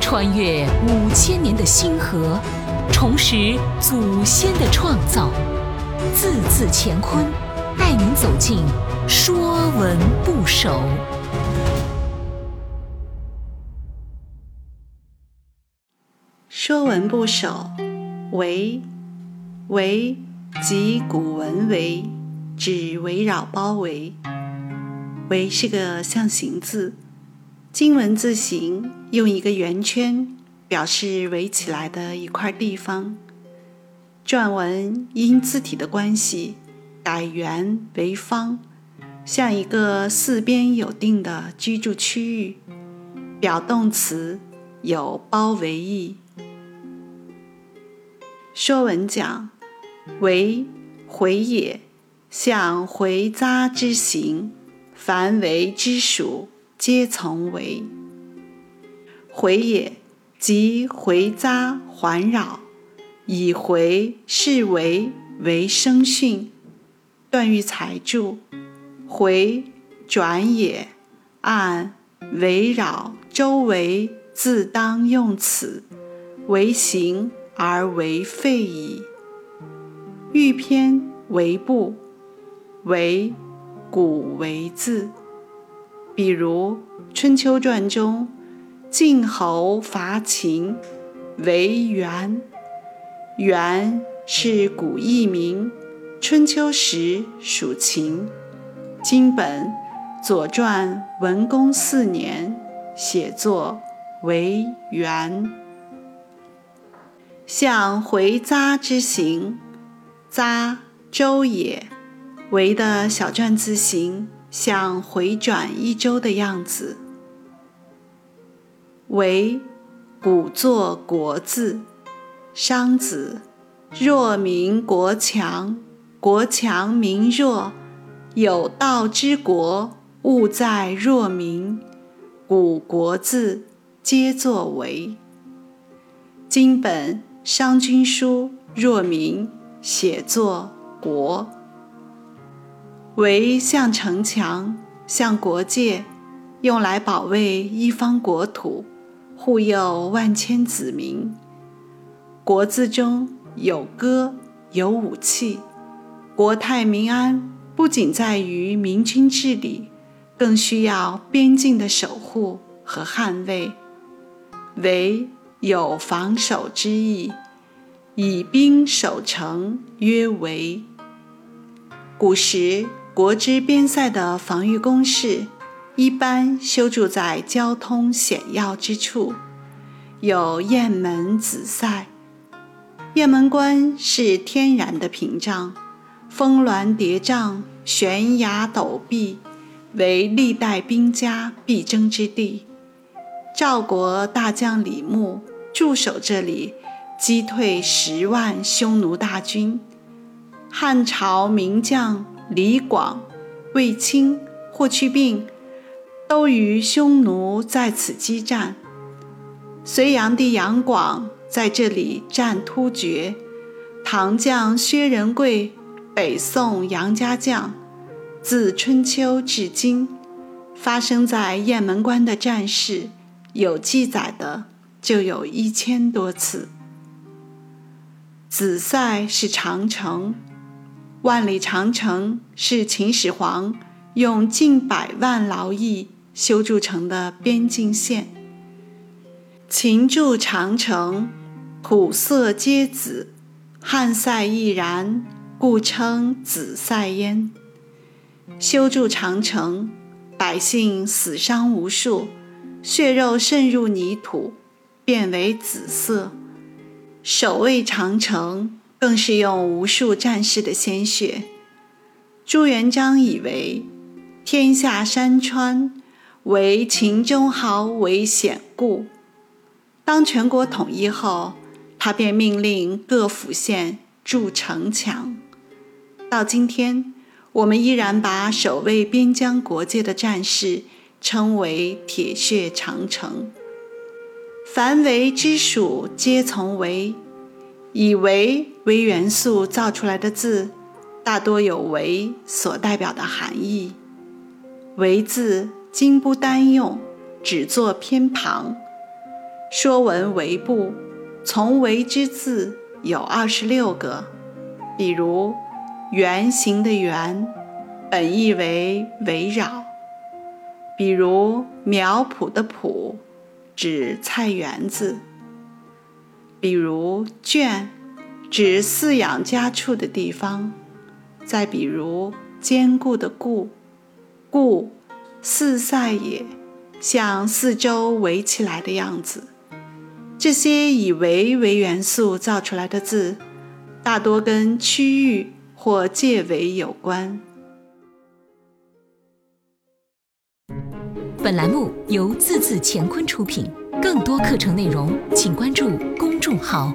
穿越五千年的星河，重拾祖先的创造，字字乾坤，带您走进《说文不首》。《说文不首》为“为即古文为，指围绕包围。为是个象形字。金文字形用一个圆圈表示围起来的一块地方。篆文因字体的关系改圆为方，像一个四边有定的居住区域。表动词有包围意。说文讲：围，回也，像回匝之形，凡围之属。皆从为回也，即回匝环绕，以回是为为声训。段玉裁注：回转也，按围绕周围，自当用此为形而为废矣。欲篇为部，为古为字。比如《春秋传》中，晋侯伐秦，为元。元是古艺名，春秋时属秦。今本《左传》文公四年写作为元。像回匝之形，匝周也，围的小篆字形。像回转一周的样子。为古作国字，商子。弱民国强，国强民弱。有道之国，务在若民。古国字皆作为。今本《商君书》若民写作国。围像城墙，像国界，用来保卫一方国土，护佑万千子民。国字中有歌，有武器。国泰民安，不仅在于明君治理，更需要边境的守护和捍卫。围有防守之意，以兵守城曰围。古时。国之边塞的防御工事，一般修筑在交通险要之处，有雁门子塞。雁门关是天然的屏障，峰峦叠嶂，悬崖陡壁，为历代兵家必争之地。赵国大将李牧驻守这里，击退十万匈奴大军。汉朝名将。李广、卫青、霍去病都与匈奴在此激战。隋炀帝杨广在这里战突厥，唐将薛仁贵、北宋杨家将，自春秋至今，发生在雁门关的战事，有记载的就有一千多次。子塞是长城。万里长城是秦始皇用近百万劳役修筑成的边境线。秦筑长城，土色皆紫，汉塞亦然，故称紫塞焉。修筑长城，百姓死伤无数，血肉渗入泥土，变为紫色。守卫长城。更是用无数战士的鲜血。朱元璋以为天下山川为秦中豪为险固，当全国统一后，他便命令各府县筑城墙。到今天，我们依然把守卫边疆国界的战士称为“铁血长城”。凡为之属，皆从为。以为为元素造出来的字，大多有为所代表的含义。为字今不单用，只作偏旁，《说文》为部，从为之字有二十六个，比如“圆形”的“圆”，本意为围绕；比如“苗圃”的“圃”，指菜园子；比如“圈”，指饲养家畜的地方；再比如“坚固”的“固”，固，四塞也，像四周围起来的样子。这些以“围”为元素造出来的字，大多跟区域或界围有关。本栏目由字字乾坤出品，更多课程内容请关注公众号。